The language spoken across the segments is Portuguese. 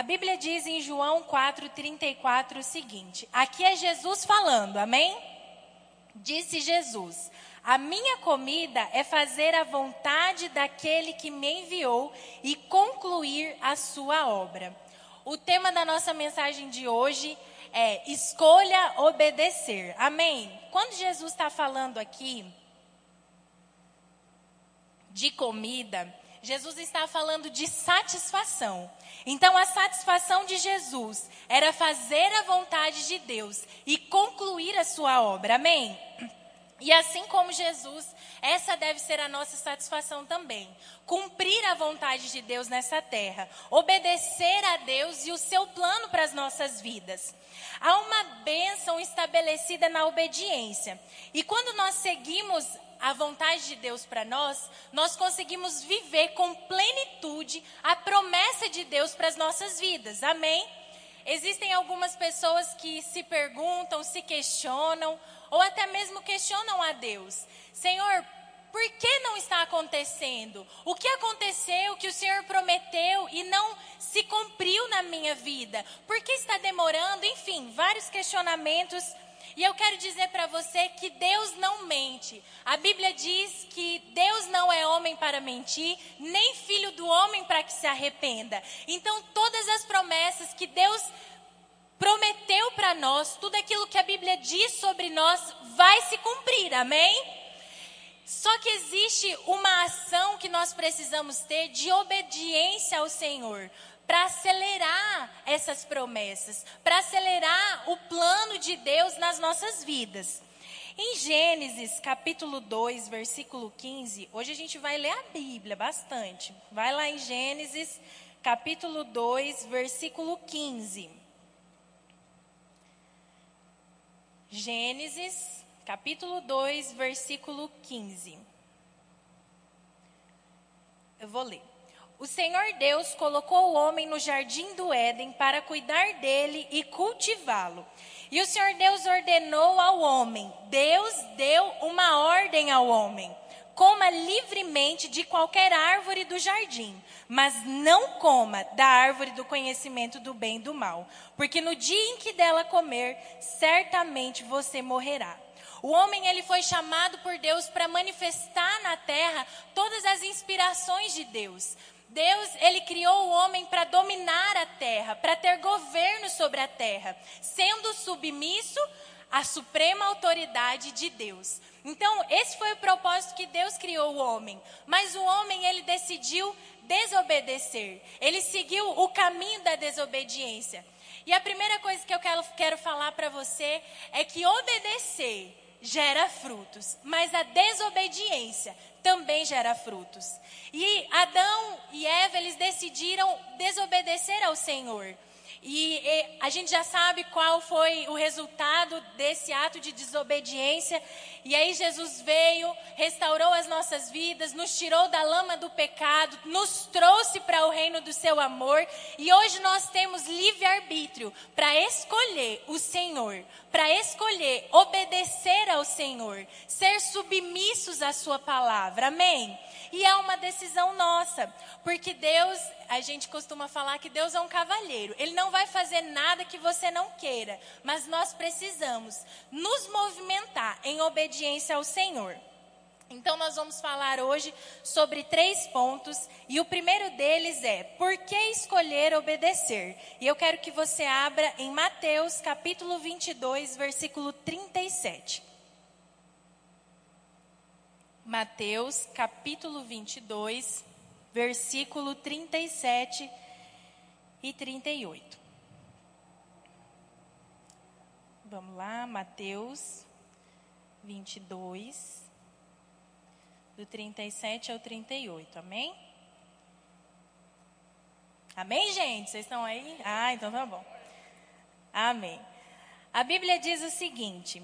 A Bíblia diz em João 4,34 o seguinte: aqui é Jesus falando, amém? Disse Jesus: A minha comida é fazer a vontade daquele que me enviou e concluir a sua obra. O tema da nossa mensagem de hoje é escolha obedecer. Amém? Quando Jesus está falando aqui de comida, Jesus está falando de satisfação. Então, a satisfação de Jesus era fazer a vontade de Deus e concluir a sua obra. Amém? E assim como Jesus, essa deve ser a nossa satisfação também. Cumprir a vontade de Deus nessa terra. Obedecer a Deus e o seu plano para as nossas vidas. Há uma bênção estabelecida na obediência. E quando nós seguimos a vontade de Deus para nós, nós conseguimos viver com plenitude a promessa de Deus para as nossas vidas. Amém? Existem algumas pessoas que se perguntam, se questionam, ou até mesmo questionam a Deus: Senhor, por que não está acontecendo? O que aconteceu que o Senhor prometeu e não se cumpriu na minha vida? Por que está demorando? Enfim, vários questionamentos e eu quero dizer para você que Deus não mente. A Bíblia diz que Deus não é homem para mentir, nem filho do homem para que se arrependa. Então, todas as promessas que Deus prometeu para nós, tudo aquilo que a Bíblia diz sobre nós, vai se cumprir, amém? Só que existe uma ação que nós precisamos ter de obediência ao Senhor para acelerar essas promessas, para acelerar o plano de Deus nas nossas vidas. Em Gênesis capítulo 2, versículo 15, hoje a gente vai ler a Bíblia bastante. Vai lá em Gênesis capítulo 2, versículo 15. Gênesis capítulo 2, versículo 15. Eu vou ler. O Senhor Deus colocou o homem no jardim do Éden para cuidar dele e cultivá-lo. E o Senhor Deus ordenou ao homem: Deus deu uma ordem ao homem: coma livremente de qualquer árvore do jardim, mas não coma da árvore do conhecimento do bem e do mal, porque no dia em que dela comer, certamente você morrerá. O homem ele foi chamado por Deus para manifestar na terra todas as inspirações de Deus. Deus, ele criou o homem para dominar a terra, para ter governo sobre a terra, sendo submisso à suprema autoridade de Deus. Então, esse foi o propósito que Deus criou o homem. Mas o homem, ele decidiu desobedecer. Ele seguiu o caminho da desobediência. E a primeira coisa que eu quero, quero falar para você é que obedecer gera frutos, mas a desobediência também gera frutos. E Adão e Eva, eles decidiram desobedecer ao Senhor. E, e, a gente já sabe qual foi o resultado desse ato de desobediência. E aí Jesus veio, restaurou as nossas vidas, nos tirou da lama do pecado, nos trouxe para o reino do seu amor. E hoje nós temos livre-arbítrio para escolher o Senhor, para escolher obedecer ao Senhor, ser submissos à sua palavra. Amém? E é uma decisão nossa, porque Deus, a gente costuma falar que Deus é um cavalheiro. Ele não vai fazer nada que você não queira, mas nós precisamos nos movimentar em obediência ao Senhor. Então, nós vamos falar hoje sobre três pontos, e o primeiro deles é: por que escolher obedecer? E eu quero que você abra em Mateus capítulo 22, versículo 37. Mateus capítulo 22, versículo 37 e 38. Vamos lá, Mateus 22, do 37 ao 38, amém? Amém, gente? Vocês estão aí? Ah, então tá bom. Amém. A Bíblia diz o seguinte: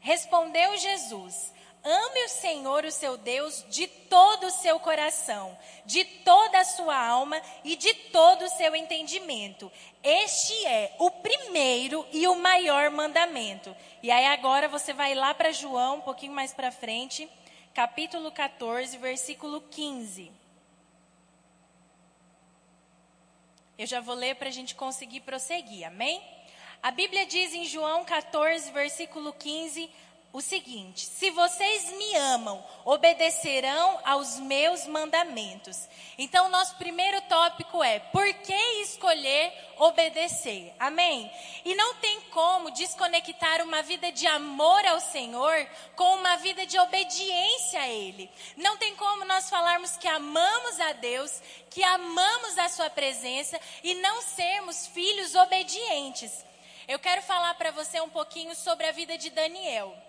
Respondeu Jesus: Ame o Senhor, o seu Deus, de todo o seu coração, de toda a sua alma e de todo o seu entendimento. Este é o primeiro e o maior mandamento. E aí agora você vai lá para João, um pouquinho mais para frente, capítulo 14, versículo 15. Eu já vou ler para a gente conseguir prosseguir, amém? A Bíblia diz em João 14, versículo 15 o seguinte: Se vocês me amam, obedecerão aos meus mandamentos. Então, nosso primeiro tópico é: por que escolher obedecer? Amém? E não tem como desconectar uma vida de amor ao Senhor com uma vida de obediência a Ele. Não tem como nós falarmos que amamos a Deus, que amamos a Sua presença e não sermos filhos obedientes. Eu quero falar para você um pouquinho sobre a vida de Daniel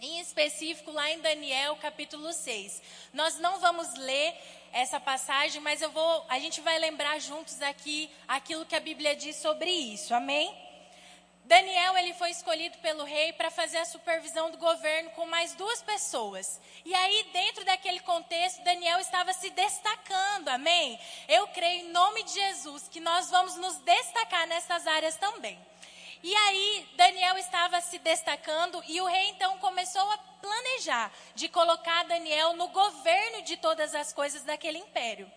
em específico lá em Daniel capítulo 6. Nós não vamos ler essa passagem, mas eu vou, a gente vai lembrar juntos aqui aquilo que a Bíblia diz sobre isso. Amém? Daniel ele foi escolhido pelo rei para fazer a supervisão do governo com mais duas pessoas. E aí, dentro daquele contexto, Daniel estava se destacando, amém? Eu creio em nome de Jesus que nós vamos nos destacar nessas áreas também. E aí Daniel estava se destacando e o rei então começou a planejar de colocar Daniel no governo de todas as coisas daquele império.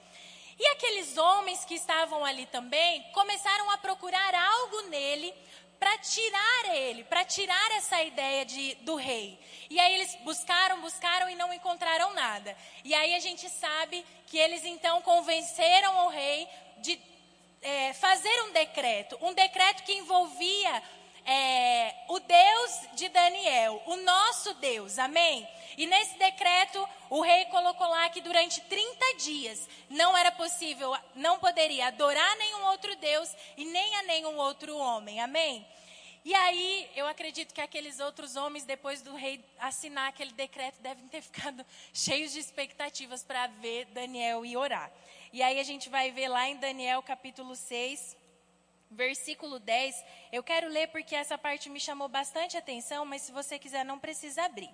E aqueles homens que estavam ali também começaram a procurar algo nele para tirar ele, para tirar essa ideia de, do rei. E aí eles buscaram, buscaram e não encontraram nada. E aí a gente sabe que eles então convenceram o rei de é, fazer um decreto, um decreto que envolvia é, o Deus de Daniel, o nosso Deus, amém? E nesse decreto, o rei colocou lá que durante 30 dias não era possível, não poderia adorar nenhum outro Deus e nem a nenhum outro homem, amém? E aí, eu acredito que aqueles outros homens, depois do rei assinar aquele decreto, devem ter ficado cheios de expectativas para ver Daniel e orar. E aí a gente vai ver lá em Daniel capítulo 6, versículo 10. Eu quero ler porque essa parte me chamou bastante atenção, mas se você quiser não precisa abrir.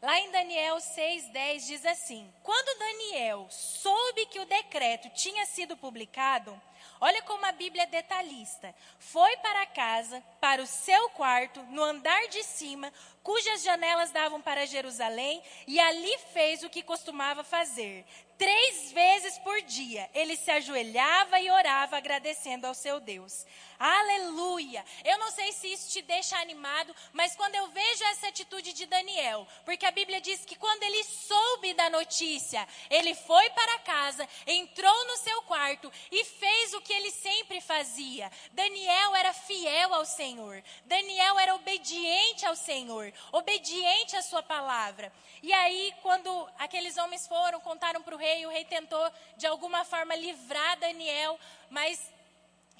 Lá em Daniel 6,10 diz assim: Quando Daniel soube que o decreto tinha sido publicado, olha como a Bíblia é detalhista. Foi para casa, para o seu quarto, no andar de cima, cujas janelas davam para Jerusalém, e ali fez o que costumava fazer. Três vezes por dia ele se ajoelhava e orava agradecendo ao seu Deus. Aleluia! Eu não sei se isso te deixa animado, mas quando eu vejo essa atitude de Daniel, porque a Bíblia diz que quando ele soube da notícia, ele foi para casa, entrou no seu quarto e fez o que ele sempre fazia. Daniel era fiel ao Senhor. Daniel era obediente ao Senhor, obediente à sua palavra. E aí, quando aqueles homens foram, contaram para o rei, o rei tentou de alguma forma livrar Daniel, mas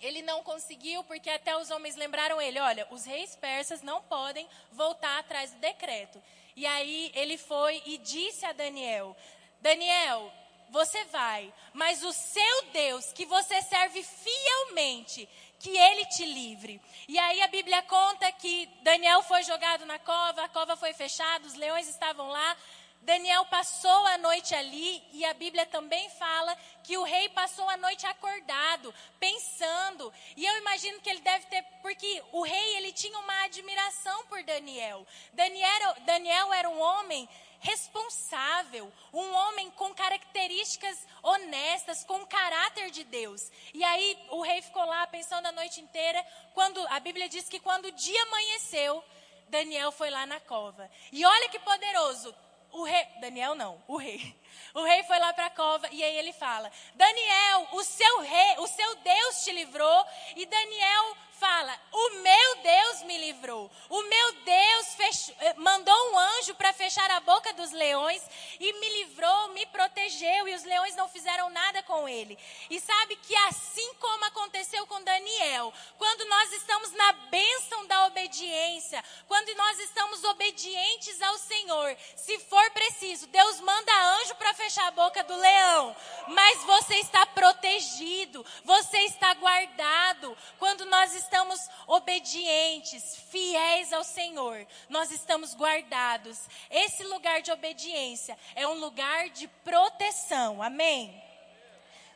ele não conseguiu porque até os homens lembraram ele: olha, os reis persas não podem voltar atrás do decreto. E aí ele foi e disse a Daniel: Daniel, você vai, mas o seu Deus, que você serve fielmente, que ele te livre. E aí a Bíblia conta que Daniel foi jogado na cova, a cova foi fechada, os leões estavam lá, Daniel passou a noite ali e a Bíblia também fala que o rei passou a noite acordado, pensando. E eu imagino que ele deve ter, porque o rei ele tinha uma admiração por Daniel. Daniel, Daniel era um homem responsável, um homem com características honestas, com o caráter de Deus. E aí o rei ficou lá pensando a noite inteira, quando a Bíblia diz que quando o dia amanheceu, Daniel foi lá na cova. E olha que poderoso, o rei, Daniel não, o rei. O rei foi lá para a cova e aí ele fala: Daniel, o seu rei, o seu Deus te livrou. E Daniel fala: O meu Deus me livrou. O meu Deus fechou, eh, mandou um anjo para fechar a boca dos leões e me livrou, me protegeu. E os leões não fizeram nada com ele. E sabe que assim como aconteceu com Daniel, quando nós estamos na bênção da obediência, quando nós estamos obedientes ao Senhor, se for preciso, Deus manda anjo para fechar a boca do leão. Mas você está protegido, você está guardado. Quando nós estamos estamos obedientes, fiéis ao Senhor, nós estamos guardados. Esse lugar de obediência é um lugar de proteção. Amém?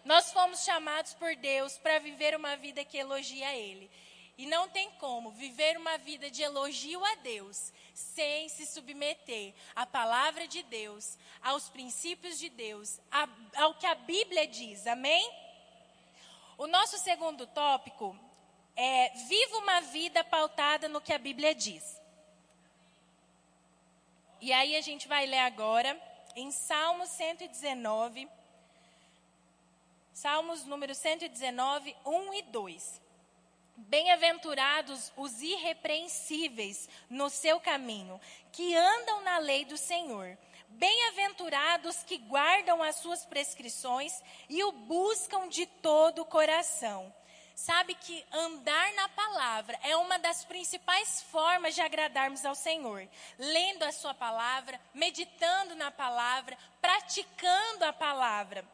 Nós fomos chamados por Deus para viver uma vida que elogia Ele. E não tem como viver uma vida de elogio a Deus sem se submeter à palavra de Deus, aos princípios de Deus, ao que a Bíblia diz. Amém? O nosso segundo tópico é Viva uma vida pautada no que a Bíblia diz. E aí a gente vai ler agora em Salmos 119, Salmos número 119, 1 e 2. Bem-aventurados os irrepreensíveis no seu caminho, que andam na lei do Senhor. Bem-aventurados que guardam as suas prescrições e o buscam de todo o coração. Sabe que andar na palavra é uma das principais formas de agradarmos ao Senhor. Lendo a sua palavra, meditando na palavra, praticando a palavra.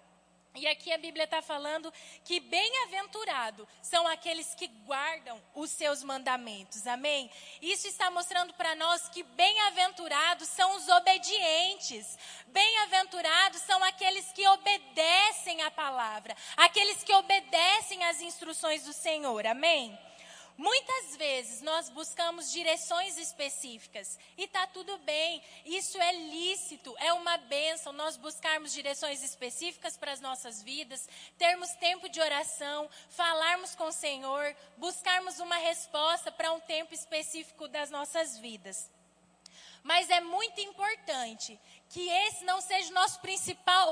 E aqui a Bíblia está falando que bem-aventurado são aqueles que guardam os seus mandamentos. Amém? Isso está mostrando para nós que bem-aventurados são os obedientes. Bem-aventurados são aqueles que obedecem a palavra, aqueles que obedecem às instruções do Senhor. Amém? Muitas vezes nós buscamos direções específicas e está tudo bem, isso é lícito, é uma bênção nós buscarmos direções específicas para as nossas vidas, termos tempo de oração, falarmos com o Senhor, buscarmos uma resposta para um tempo específico das nossas vidas. Mas é muito importante que esse não seja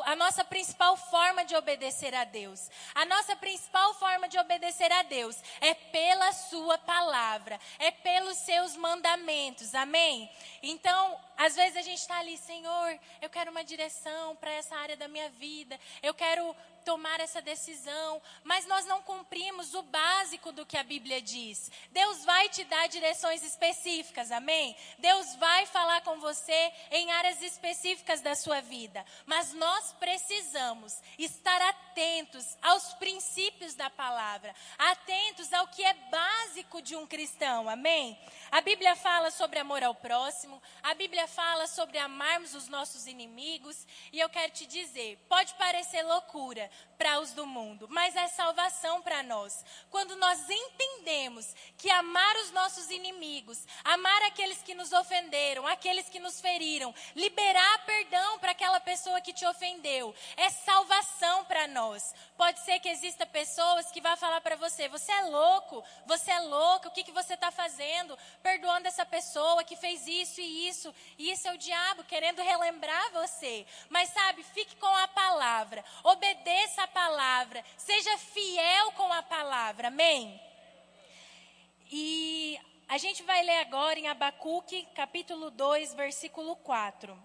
a nossa principal forma de obedecer a Deus. A nossa principal forma de obedecer a Deus é pela sua palavra, é pelos seus mandamentos. Amém? Então, às vezes a gente está ali, Senhor, eu quero uma direção para essa área da minha vida, eu quero tomar essa decisão, mas nós não cumprimos o básico do que a Bíblia diz. Deus vai te dar direções específicas, amém? Deus vai falar com você em áreas específicas da sua vida, mas nós precisamos estar atentos aos princípios da palavra, atentos ao que é básico de um cristão, amém? A Bíblia fala sobre amor ao próximo, a Bíblia fala sobre amarmos os nossos inimigos, e eu quero te dizer, pode parecer loucura, para os do mundo, mas é salvação para nós. Quando nós entendemos que amar os nossos inimigos, amar aqueles que nos ofenderam, aqueles que nos feriram, liberar perdão para aquela pessoa que te ofendeu, é salvação para nós. Pode ser que exista pessoas que vão falar para você: você é louco, você é louca, o que, que você está fazendo? Perdoando essa pessoa que fez isso e isso, e isso é o diabo querendo relembrar você. Mas sabe, fique com a palavra, obedeça obedeça a palavra, seja fiel com a palavra, amém? E a gente vai ler agora em Abacuque, capítulo 2, versículo 4.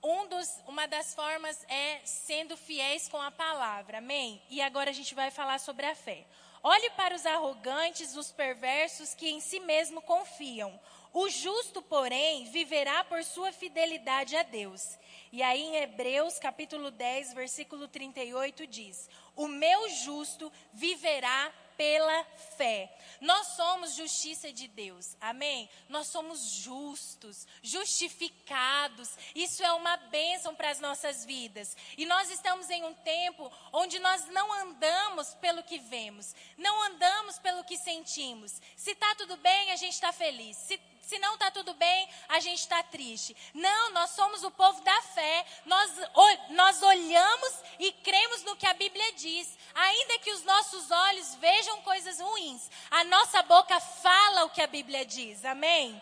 Um dos, uma das formas é sendo fiéis com a palavra, amém? E agora a gente vai falar sobre a fé. Olhe para os arrogantes, os perversos que em si mesmo confiam. O justo, porém, viverá por sua fidelidade a Deus. E aí em Hebreus capítulo 10, versículo 38 diz: O meu justo viverá pela fé. Nós somos justiça de Deus, amém? Nós somos justos, justificados. Isso é uma bênção para as nossas vidas. E nós estamos em um tempo onde nós não andamos pelo que vemos, não andamos pelo que sentimos. Se está tudo bem, a gente está feliz. Se se não está tudo bem, a gente está triste. Não, nós somos o povo da fé. Nós, nós olhamos e cremos no que a Bíblia diz. Ainda que os nossos olhos vejam coisas ruins, a nossa boca fala o que a Bíblia diz. Amém?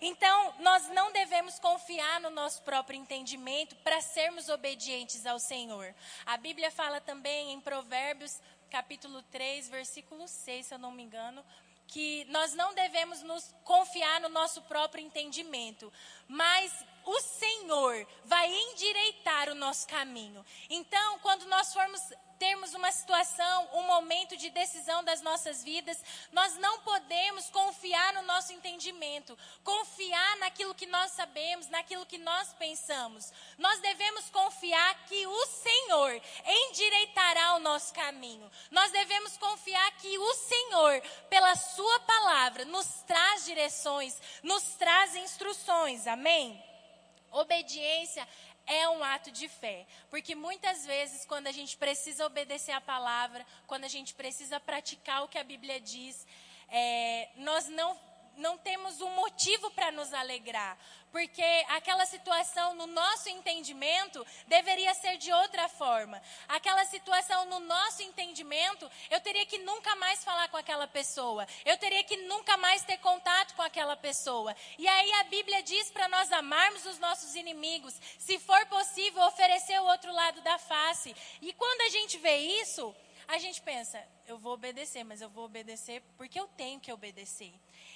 Então, nós não devemos confiar no nosso próprio entendimento para sermos obedientes ao Senhor. A Bíblia fala também em Provérbios, capítulo 3, versículo 6, se eu não me engano, que nós não devemos nos confiar no nosso próprio entendimento, mas o Senhor vai endireitar o nosso caminho. Então, quando nós formos termos uma situação, um momento de decisão das nossas vidas, nós não podemos confiar no nosso entendimento, confiar naquilo que nós sabemos, naquilo que nós pensamos. Nós devemos confiar que o Senhor endireitará o nosso caminho. Nós devemos confiar que o Senhor, pela Sua palavra, nos traz direções, nos traz instruções. Amém? Obediência é um ato de fé. Porque muitas vezes, quando a gente precisa obedecer a palavra, quando a gente precisa praticar o que a Bíblia diz, é, nós não não temos um motivo para nos alegrar, porque aquela situação, no nosso entendimento, deveria ser de outra forma. Aquela situação, no nosso entendimento, eu teria que nunca mais falar com aquela pessoa, eu teria que nunca mais ter contato com aquela pessoa. E aí a Bíblia diz para nós amarmos os nossos inimigos, se for possível, oferecer o outro lado da face. E quando a gente vê isso, a gente pensa, eu vou obedecer, mas eu vou obedecer porque eu tenho que obedecer.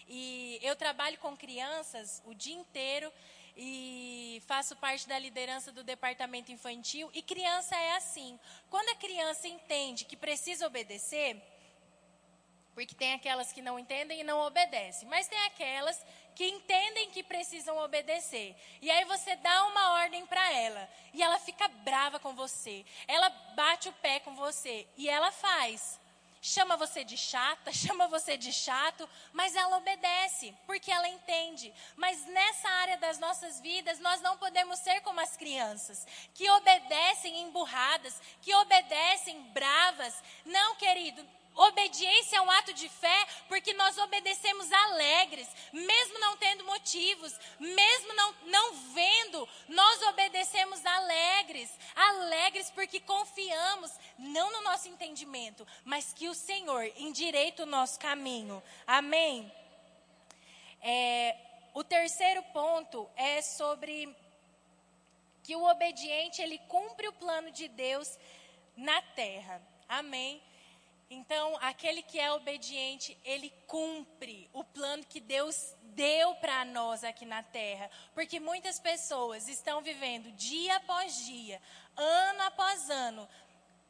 E eu trabalho com crianças o dia inteiro e faço parte da liderança do departamento infantil. E criança é assim. Quando a criança entende que precisa obedecer, porque tem aquelas que não entendem e não obedecem, mas tem aquelas que entendem que precisam obedecer. E aí você dá uma ordem para ela e ela fica brava com você. Ela bate o pé com você e ela faz chama você de chata, chama você de chato, mas ela obedece, porque ela entende. Mas nessa área das nossas vidas, nós não podemos ser como as crianças, que obedecem emburradas, que obedecem bravas. Não, querido, Obediência é um ato de fé porque nós obedecemos alegres, mesmo não tendo motivos, mesmo não, não vendo, nós obedecemos alegres. Alegres porque confiamos, não no nosso entendimento, mas que o Senhor endireita o nosso caminho. Amém? É, o terceiro ponto é sobre que o obediente ele cumpre o plano de Deus na terra. Amém? Então, aquele que é obediente, ele cumpre o plano que Deus deu para nós aqui na terra. Porque muitas pessoas estão vivendo dia após dia, ano após ano,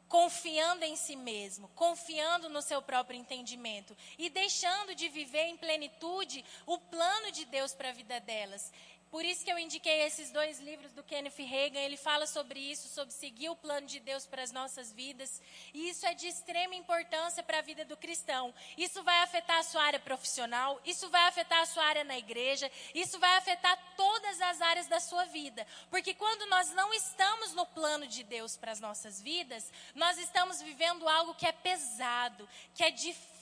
confiando em si mesmo, confiando no seu próprio entendimento e deixando de viver em plenitude o plano de Deus para a vida delas. Por isso que eu indiquei esses dois livros do Kenneth Reagan. Ele fala sobre isso, sobre seguir o plano de Deus para as nossas vidas. E isso é de extrema importância para a vida do cristão. Isso vai afetar a sua área profissional, isso vai afetar a sua área na igreja, isso vai afetar todas as áreas da sua vida. Porque quando nós não estamos no plano de Deus para as nossas vidas, nós estamos vivendo algo que é pesado, que é difícil,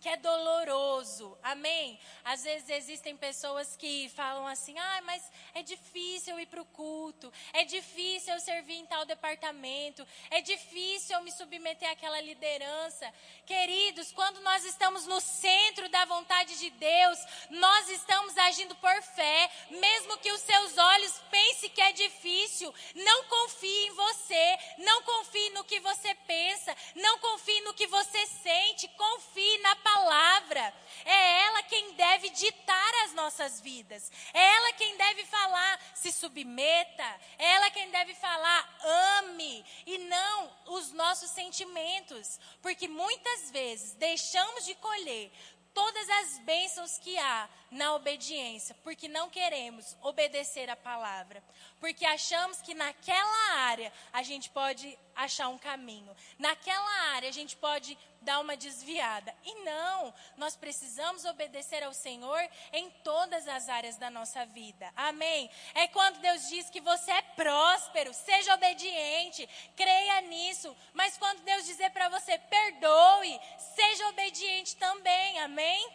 que é doloroso. Amém? Às vezes existem pessoas que falam assim: ah, mas é difícil ir para o culto, é difícil eu servir em tal departamento, é difícil eu me submeter àquela liderança. Queridos, quando nós estamos no centro da vontade de Deus, nós estamos agindo por fé, mesmo que os seus olhos pensem que é difícil. Não confie em você, não confie no que você pensa, não confie no que você sente, confie na palavra. É ela quem deve ditar as nossas vidas. É ela quem deve falar, se submeta. É ela quem deve falar, ame. E não os nossos sentimentos. Porque muitas vezes deixamos de colher todas as bênçãos que há na obediência, porque não queremos obedecer a palavra, porque achamos que naquela área a gente pode achar um caminho, naquela área a gente pode dar uma desviada. E não, nós precisamos obedecer ao Senhor em todas as áreas da nossa vida. Amém? É quando Deus diz que você é próspero, seja obediente, creia nisso. Mas quando Deus dizer para você perdoe, seja obediente também. Amém?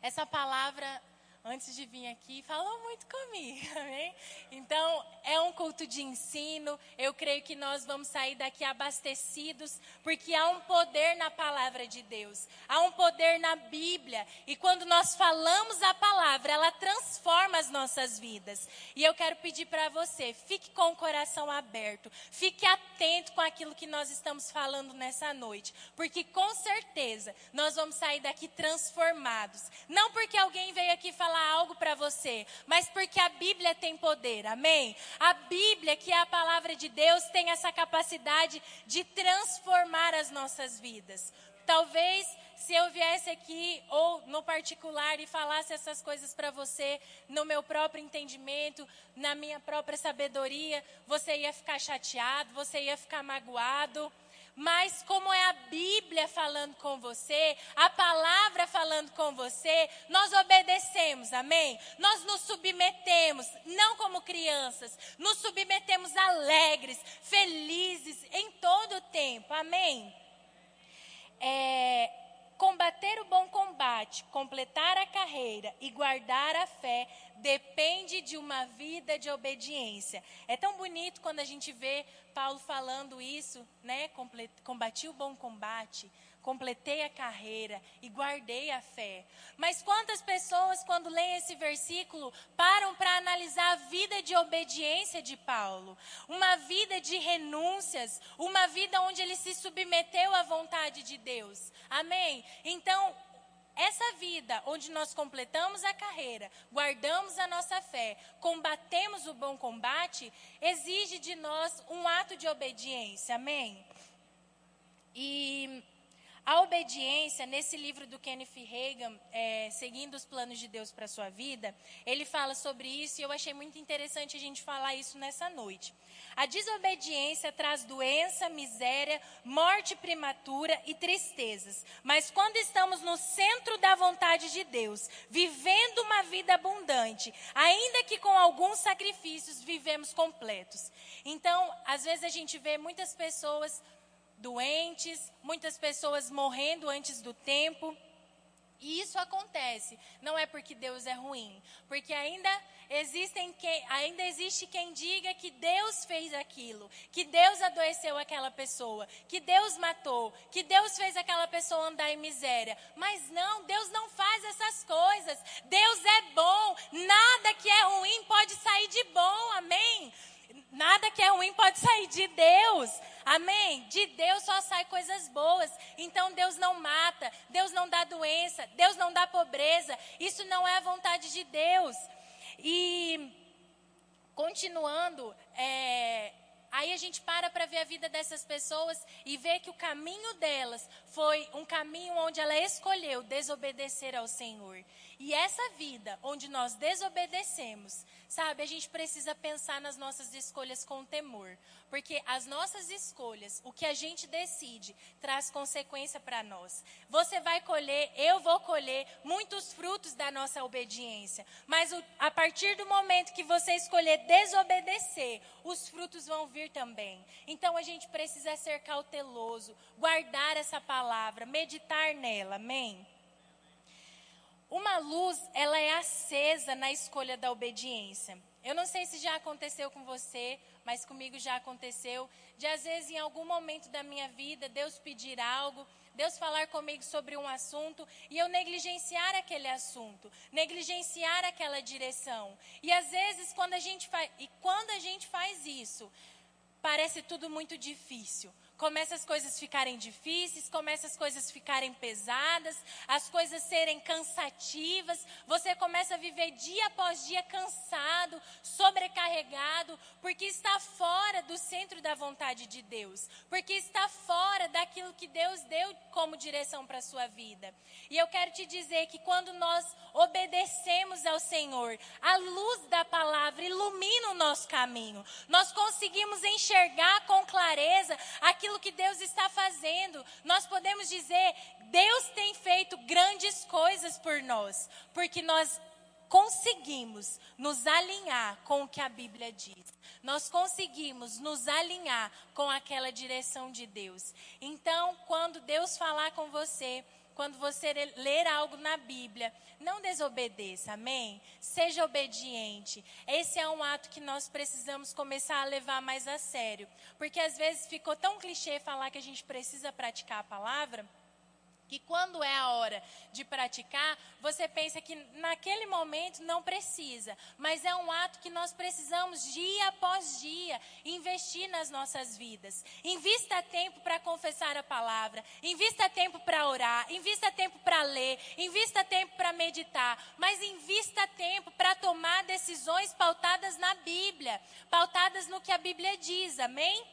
Essa palavra antes de vir aqui, falou muito comigo, amém? Então, é um culto de ensino. Eu creio que nós vamos sair daqui abastecidos, porque há um poder na palavra de Deus, há um poder na Bíblia. E quando nós falamos a palavra, ela transforma as nossas vidas. E eu quero pedir para você, fique com o coração aberto, fique atento com aquilo que nós estamos falando nessa noite, porque com certeza nós vamos sair daqui transformados. Não porque alguém veio aqui falar falar algo para você, mas porque a Bíblia tem poder, amém? A Bíblia, que é a palavra de Deus, tem essa capacidade de transformar as nossas vidas. Talvez se eu viesse aqui ou no particular e falasse essas coisas para você no meu próprio entendimento, na minha própria sabedoria, você ia ficar chateado, você ia ficar magoado. Mas como é a Bíblia falando com você, a palavra falando com você, nós obedecemos, amém? Nós nos submetemos, não como crianças, nos submetemos alegres, felizes em todo o tempo, amém? É, combater o bom combate completar a carreira e guardar a fé depende de uma vida de obediência. É tão bonito quando a gente vê Paulo falando isso, né? Combati o bom combate, completei a carreira e guardei a fé. Mas quantas pessoas, quando leem esse versículo, param para analisar a vida de obediência de Paulo? Uma vida de renúncias, uma vida onde ele se submeteu à vontade de Deus. Amém? Então, essa vida onde nós completamos a carreira, guardamos a nossa fé, combatemos o bom combate, exige de nós um ato de obediência. Amém? Obediência, nesse livro do Kenneth Reagan, é, Seguindo os Planos de Deus para a Sua Vida, ele fala sobre isso e eu achei muito interessante a gente falar isso nessa noite. A desobediência traz doença, miséria, morte prematura e tristezas. Mas quando estamos no centro da vontade de Deus, vivendo uma vida abundante, ainda que com alguns sacrifícios, vivemos completos. Então, às vezes a gente vê muitas pessoas doentes, muitas pessoas morrendo antes do tempo. E isso acontece, não é porque Deus é ruim, porque ainda existem ainda existe quem diga que Deus fez aquilo, que Deus adoeceu aquela pessoa, que Deus matou, que Deus fez aquela pessoa andar em miséria. Mas não, Deus não faz essas coisas. Deus é bom, nada que é ruim pode sair de bom. Amém? Nada que é ruim pode sair de Deus. Amém? De Deus só sai coisas boas. Então Deus não mata, Deus não dá doença, Deus não dá pobreza. Isso não é a vontade de Deus. E continuando, é, Aí a gente para para ver a vida dessas pessoas e vê que o caminho delas foi um caminho onde ela escolheu desobedecer ao Senhor. E essa vida onde nós desobedecemos, sabe, a gente precisa pensar nas nossas escolhas com temor. Porque as nossas escolhas, o que a gente decide, traz consequência para nós. Você vai colher, eu vou colher muitos frutos da nossa obediência. Mas o, a partir do momento que você escolher desobedecer, os frutos vão vir também. Então a gente precisa ser cauteloso, guardar essa palavra, meditar nela. Amém? Uma luz, ela é acesa na escolha da obediência. Eu não sei se já aconteceu com você, mas comigo já aconteceu. De às vezes, em algum momento da minha vida, Deus pedir algo, Deus falar comigo sobre um assunto e eu negligenciar aquele assunto, negligenciar aquela direção. E às vezes, quando a gente faz, e quando a gente faz isso, parece tudo muito difícil começa as coisas ficarem difíceis, começa as coisas ficarem pesadas, as coisas serem cansativas, você começa a viver dia após dia cansado, sobrecarregado, porque está fora do centro da vontade de Deus, porque está fora daquilo que Deus deu como direção para a sua vida. E eu quero te dizer que quando nós obedecemos ao Senhor, a luz da palavra ilumina o nosso caminho. Nós conseguimos enxergar com clareza aquilo que Deus está fazendo. Nós podemos dizer: Deus tem feito grandes coisas por nós, porque nós conseguimos nos alinhar com o que a Bíblia diz. Nós conseguimos nos alinhar com aquela direção de Deus. Então, quando Deus falar com você, quando você ler algo na Bíblia, não desobedeça, amém? Seja obediente. Esse é um ato que nós precisamos começar a levar mais a sério. Porque às vezes ficou tão clichê falar que a gente precisa praticar a palavra que quando é a hora de praticar, você pensa que naquele momento não precisa, mas é um ato que nós precisamos dia após dia investir nas nossas vidas. Invista tempo para confessar a palavra, invista tempo para orar, invista tempo para ler, invista tempo para meditar, mas invista tempo para tomar decisões pautadas na Bíblia, pautadas no que a Bíblia diz, amém?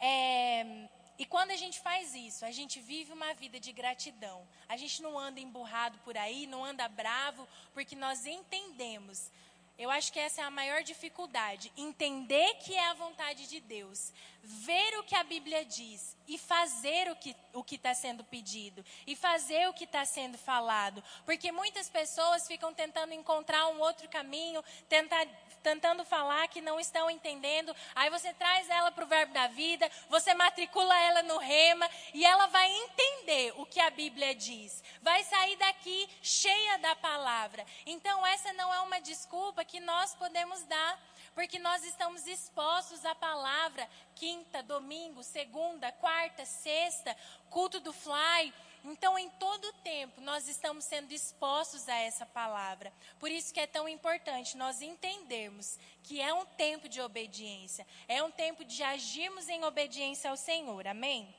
É, e quando a gente faz isso, a gente vive uma vida de gratidão. A gente não anda emburrado por aí, não anda bravo, porque nós entendemos eu acho que essa é a maior dificuldade. Entender que é a vontade de Deus. Ver o que a Bíblia diz e fazer o que o está sendo pedido. E fazer o que está sendo falado. Porque muitas pessoas ficam tentando encontrar um outro caminho, tentar, tentando falar que não estão entendendo. Aí você traz ela para o verbo da vida, você matricula ela no rema e ela vai entender entender o que a Bíblia diz, vai sair daqui cheia da palavra. Então, essa não é uma desculpa que nós podemos dar, porque nós estamos expostos à palavra quinta, domingo, segunda, quarta, sexta, culto do fly. Então, em todo o tempo, nós estamos sendo expostos a essa palavra. Por isso que é tão importante nós entendermos que é um tempo de obediência, é um tempo de agirmos em obediência ao Senhor. Amém?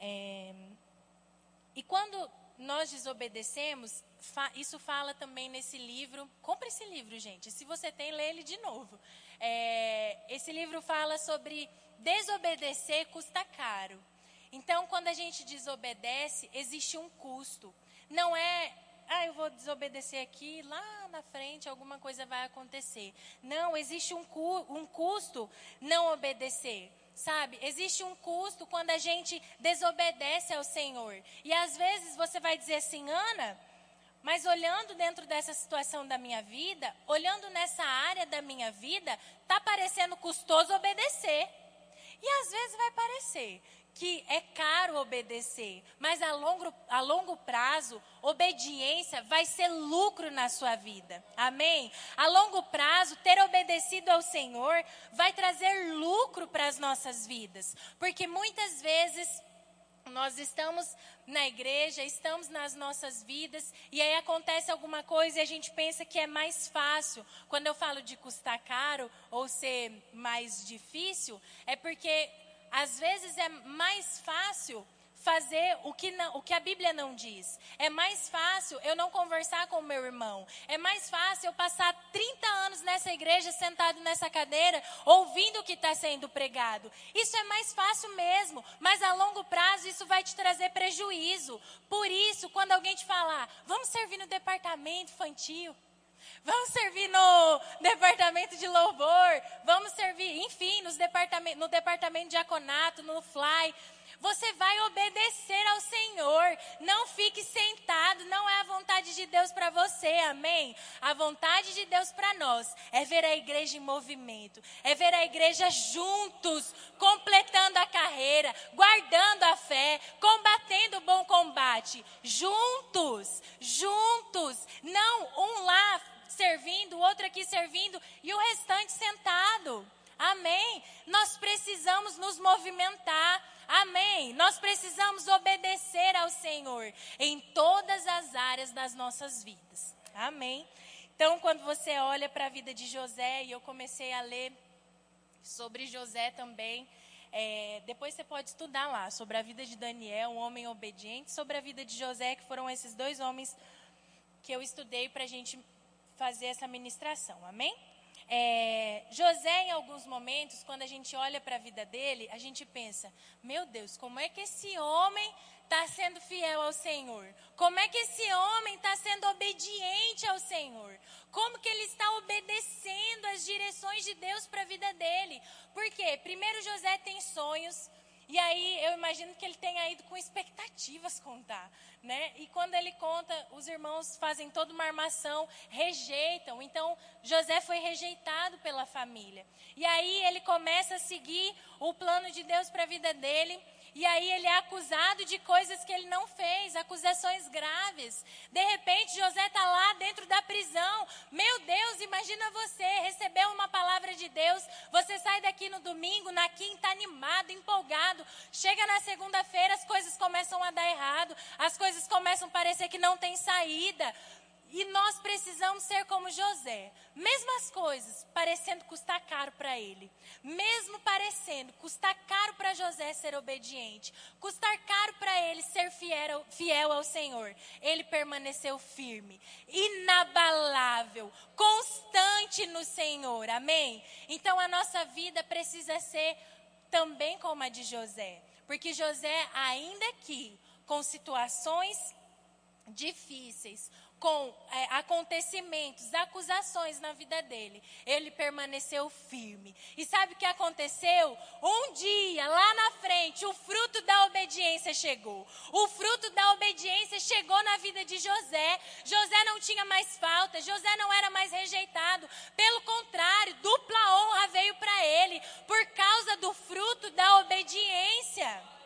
É, e quando nós desobedecemos, fa, isso fala também nesse livro. Compre esse livro, gente. Se você tem, lê ele de novo. É, esse livro fala sobre desobedecer custa caro. Então, quando a gente desobedece, existe um custo. Não é, ah, eu vou desobedecer aqui, lá na frente alguma coisa vai acontecer. Não, existe um, cu, um custo não obedecer. Sabe, existe um custo quando a gente desobedece ao Senhor. E às vezes você vai dizer assim, Ana, mas olhando dentro dessa situação da minha vida, olhando nessa área da minha vida, tá parecendo custoso obedecer. E às vezes vai parecer que é caro obedecer, mas a longo, a longo prazo, obediência vai ser lucro na sua vida. Amém? A longo prazo, ter obedecido ao Senhor vai trazer lucro para as nossas vidas, porque muitas vezes nós estamos na igreja, estamos nas nossas vidas, e aí acontece alguma coisa e a gente pensa que é mais fácil. Quando eu falo de custar caro ou ser mais difícil, é porque às vezes é mais fácil fazer o que, não, o que a Bíblia não diz. É mais fácil eu não conversar com o meu irmão. É mais fácil eu passar 30 anos nessa igreja, sentado nessa cadeira, ouvindo o que está sendo pregado. Isso é mais fácil mesmo, mas a longo prazo isso vai te trazer prejuízo. Por isso, quando alguém te falar, vamos servir no departamento infantil. Vamos servir no departamento de louvor, vamos servir, enfim, nos departamento, no departamento de diaconato, no fly. Você vai obedecer ao Senhor. Não fique sentado, não é a vontade de Deus para você, amém? A vontade de Deus para nós é ver a igreja em movimento, é ver a igreja juntos, completando a carreira, guardando a fé, combatendo o bom combate. Juntos, juntos, não um lá servindo, o outro aqui servindo e o restante sentado. Amém? Nós precisamos nos movimentar. Amém? Nós precisamos obedecer ao Senhor em todas as áreas das nossas vidas. Amém? Então, quando você olha para a vida de José, e eu comecei a ler sobre José também, é, depois você pode estudar lá sobre a vida de Daniel, um homem obediente, sobre a vida de José, que foram esses dois homens que eu estudei para a gente fazer essa ministração, amém? É, José, em alguns momentos, quando a gente olha para a vida dele, a gente pensa: meu Deus, como é que esse homem está sendo fiel ao Senhor? Como é que esse homem está sendo obediente ao Senhor? Como que ele está obedecendo as direções de Deus para a vida dele? Porque, primeiro, José tem sonhos. E aí eu imagino que ele tenha ido com expectativas contar, né? E quando ele conta, os irmãos fazem toda uma armação, rejeitam. Então José foi rejeitado pela família. E aí ele começa a seguir o plano de Deus para a vida dele. E aí ele é acusado de coisas que ele não fez, acusações graves. De repente, José está lá dentro da prisão. Meu Deus, imagina você recebeu uma palavra de Deus, você sai daqui no domingo, na quinta, animado, empolgado. Chega na segunda-feira, as coisas começam a dar errado, as coisas começam a parecer que não tem saída. E nós precisamos ser como José. Mesmo as coisas parecendo custar caro para ele. Mesmo parecendo custar caro para José ser obediente. Custar caro para ele ser fiel, fiel ao Senhor. Ele permaneceu firme, inabalável, constante no Senhor. Amém? Então a nossa vida precisa ser também como a de José. Porque José, ainda aqui, com situações difíceis, com é, acontecimentos, acusações na vida dele, ele permaneceu firme. E sabe o que aconteceu? Um dia, lá na frente, o fruto da obediência chegou. O fruto da obediência chegou na vida de José. José não tinha mais falta, José não era mais rejeitado. Pelo contrário, dupla honra veio para ele por causa do fruto da obediência.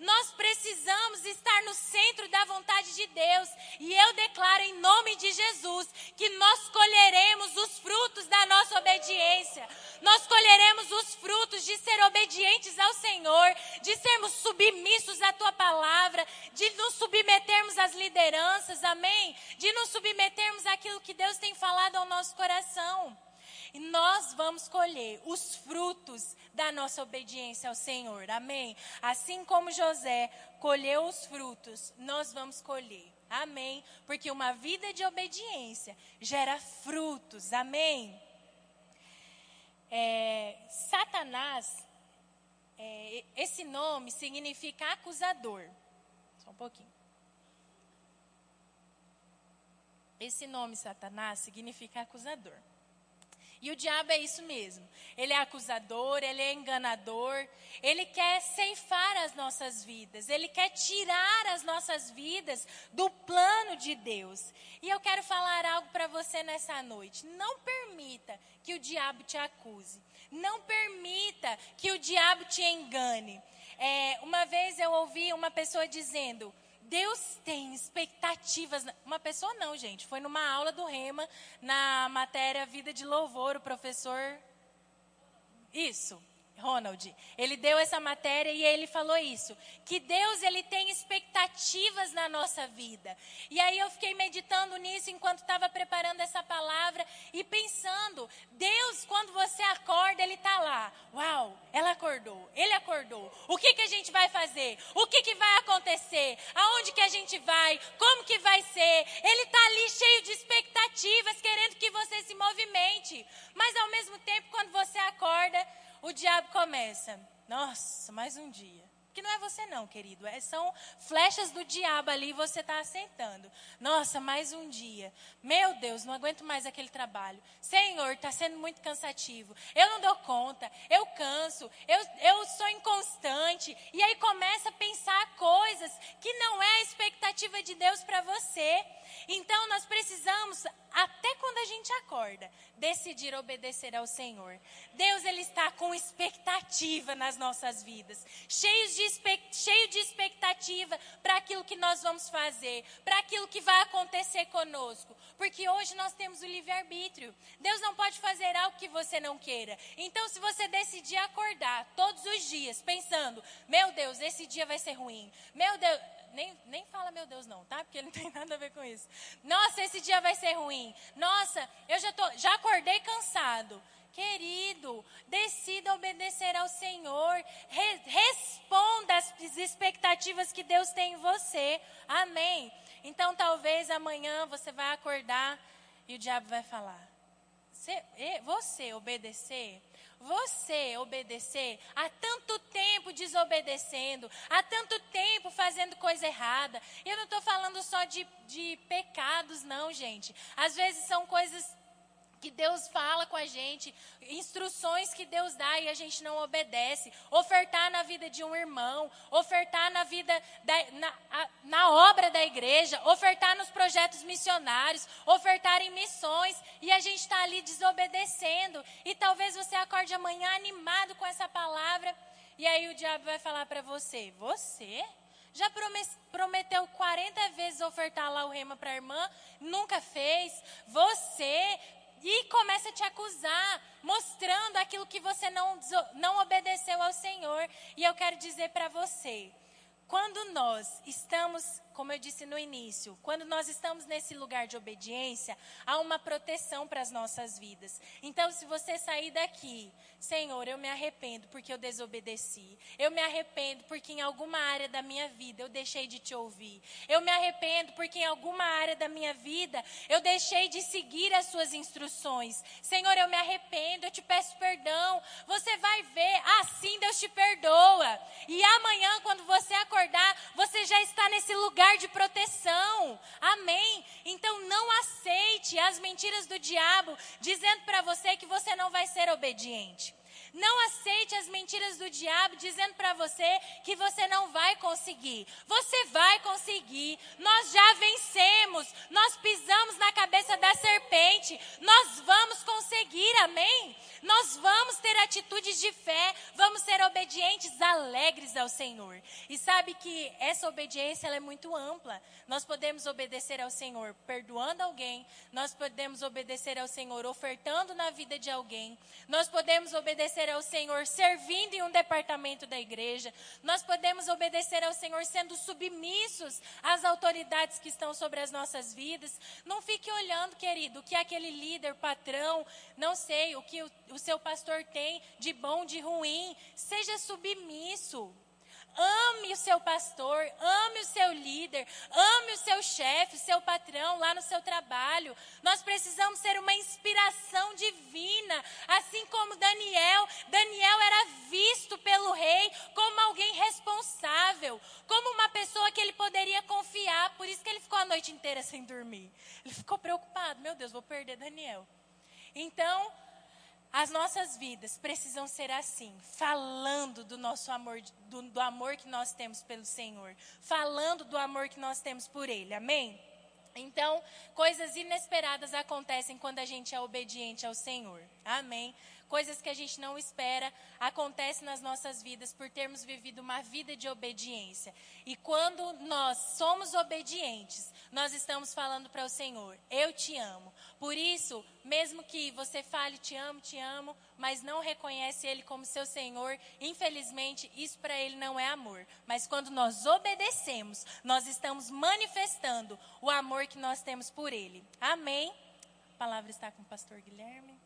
Nós precisamos estar no centro da vontade de Deus. E eu declaro em nome de Jesus que nós colheremos os frutos da nossa obediência. Nós colheremos os frutos de ser obedientes ao Senhor, de sermos submissos à tua palavra, de nos submetermos às lideranças, amém? De nos submetermos àquilo que Deus tem falado ao nosso coração. E nós vamos colher os frutos da nossa obediência ao Senhor. Amém? Assim como José colheu os frutos, nós vamos colher. Amém? Porque uma vida de obediência gera frutos. Amém? É, Satanás, é, esse nome significa acusador. Só um pouquinho. Esse nome, Satanás, significa acusador. E o diabo é isso mesmo. Ele é acusador, ele é enganador, ele quer ceifar as nossas vidas, ele quer tirar as nossas vidas do plano de Deus. E eu quero falar algo para você nessa noite. Não permita que o diabo te acuse. Não permita que o diabo te engane. É, uma vez eu ouvi uma pessoa dizendo: Deus tem expectativas. Uma pessoa não, gente. Foi numa aula do Rema, na matéria Vida de Louvor, o professor. Isso. Ronald, ele deu essa matéria e ele falou isso, que Deus ele tem expectativas na nossa vida. E aí eu fiquei meditando nisso enquanto estava preparando essa palavra e pensando, Deus quando você acorda, ele está lá. Uau, ela acordou, ele acordou. O que que a gente vai fazer? O que que vai acontecer? Aonde que a gente vai? Como que vai ser? Ele está ali cheio de expectativas, querendo que você se movimente. Mas ao mesmo tempo, quando você acorda, o diabo começa. Nossa, mais um dia. Que não é você não, querido. É, são flechas do diabo ali e você está assentando. Nossa, mais um dia. Meu Deus, não aguento mais aquele trabalho. Senhor, está sendo muito cansativo. Eu não dou conta. Eu canso. Eu, eu sou inconstante. E aí começa a pensar coisas que não é a expectativa de Deus para você. Então nós precisamos, até quando a gente acorda, decidir obedecer ao Senhor. Deus ele está com expectativa nas nossas vidas, cheios de, cheio de expectativa para aquilo que nós vamos fazer, para aquilo que vai acontecer conosco. Porque hoje nós temos o livre-arbítrio. Deus não pode fazer algo que você não queira. Então, se você decidir acordar todos os dias pensando, meu Deus, esse dia vai ser ruim. Meu Deus, nem, nem fala meu Deus não, tá? Porque ele não tem nada a ver com isso. Nossa, esse dia vai ser ruim. Nossa, eu já, tô, já acordei cansado. Querido, decida obedecer ao Senhor. Re, responda às expectativas que Deus tem em você. Amém. Então, talvez amanhã você vai acordar e o diabo vai falar: você, você obedecer você obedecer há tanto tempo desobedecendo, há tanto tempo fazendo coisa errada. Eu não estou falando só de, de pecados, não, gente. Às vezes são coisas que Deus fala com a gente, instruções que Deus dá e a gente não obedece, ofertar na vida de um irmão, ofertar na vida, da, na, a, na obra da igreja, ofertar nos projetos missionários, ofertar em missões e a gente está ali desobedecendo. E talvez você acorde amanhã animado com essa palavra e aí o diabo vai falar para você: Você? Já prometeu 40 vezes ofertar lá o rema para a irmã, nunca fez. Você e começa a te acusar, mostrando aquilo que você não, não obedeceu ao Senhor. E eu quero dizer para você: quando nós estamos como eu disse no início, quando nós estamos nesse lugar de obediência, há uma proteção para as nossas vidas. Então, se você sair daqui, Senhor, eu me arrependo porque eu desobedeci. Eu me arrependo porque em alguma área da minha vida eu deixei de te ouvir. Eu me arrependo porque em alguma área da minha vida eu deixei de seguir as suas instruções. Senhor, eu me arrependo, eu te peço perdão. Você vai ver, assim Deus te perdoa. E amanhã, quando você acordar, você já está nesse lugar lugar de proteção. Amém? Então não aceite as mentiras do diabo dizendo para você que você não vai ser obediente. Não aceite as mentiras do diabo dizendo para você que você não vai conseguir. Você vai conseguir. Nós já vencemos. Nós pisamos na cabeça da serpente. Nós vamos conseguir. Amém? Nós vamos ter atitudes de fé, vamos ser obedientes, alegres ao Senhor. E sabe que essa obediência ela é muito ampla. Nós podemos obedecer ao Senhor perdoando alguém, nós podemos obedecer ao Senhor ofertando na vida de alguém, nós podemos obedecer ao Senhor servindo em um departamento da igreja, nós podemos obedecer ao Senhor sendo submissos às autoridades que estão sobre as nossas vidas. Não fique olhando, querido, o que aquele líder, patrão, não sei, o que o o seu pastor tem de bom, de ruim. Seja submisso. Ame o seu pastor, ame o seu líder, ame o seu chefe, o seu patrão lá no seu trabalho. Nós precisamos ser uma inspiração divina, assim como Daniel. Daniel era visto pelo rei como alguém responsável, como uma pessoa que ele poderia confiar. Por isso que ele ficou a noite inteira sem dormir. Ele ficou preocupado: meu Deus, vou perder Daniel. Então, as nossas vidas precisam ser assim, falando do nosso amor, do, do, amor que nós temos pelo Senhor, falando do amor que nós temos por Ele, amém? Então, coisas inesperadas acontecem quando a gente é obediente ao Senhor, amém? Coisas que a gente não espera acontecem nas nossas vidas por termos vivido uma vida de obediência. E quando nós somos obedientes, nós estamos falando para o Senhor: Eu te amo. Por isso, mesmo que você fale te amo, te amo, mas não reconhece Ele como seu Senhor, infelizmente, isso para Ele não é amor. Mas quando nós obedecemos, nós estamos manifestando o amor que nós temos por Ele. Amém? A palavra está com o pastor Guilherme.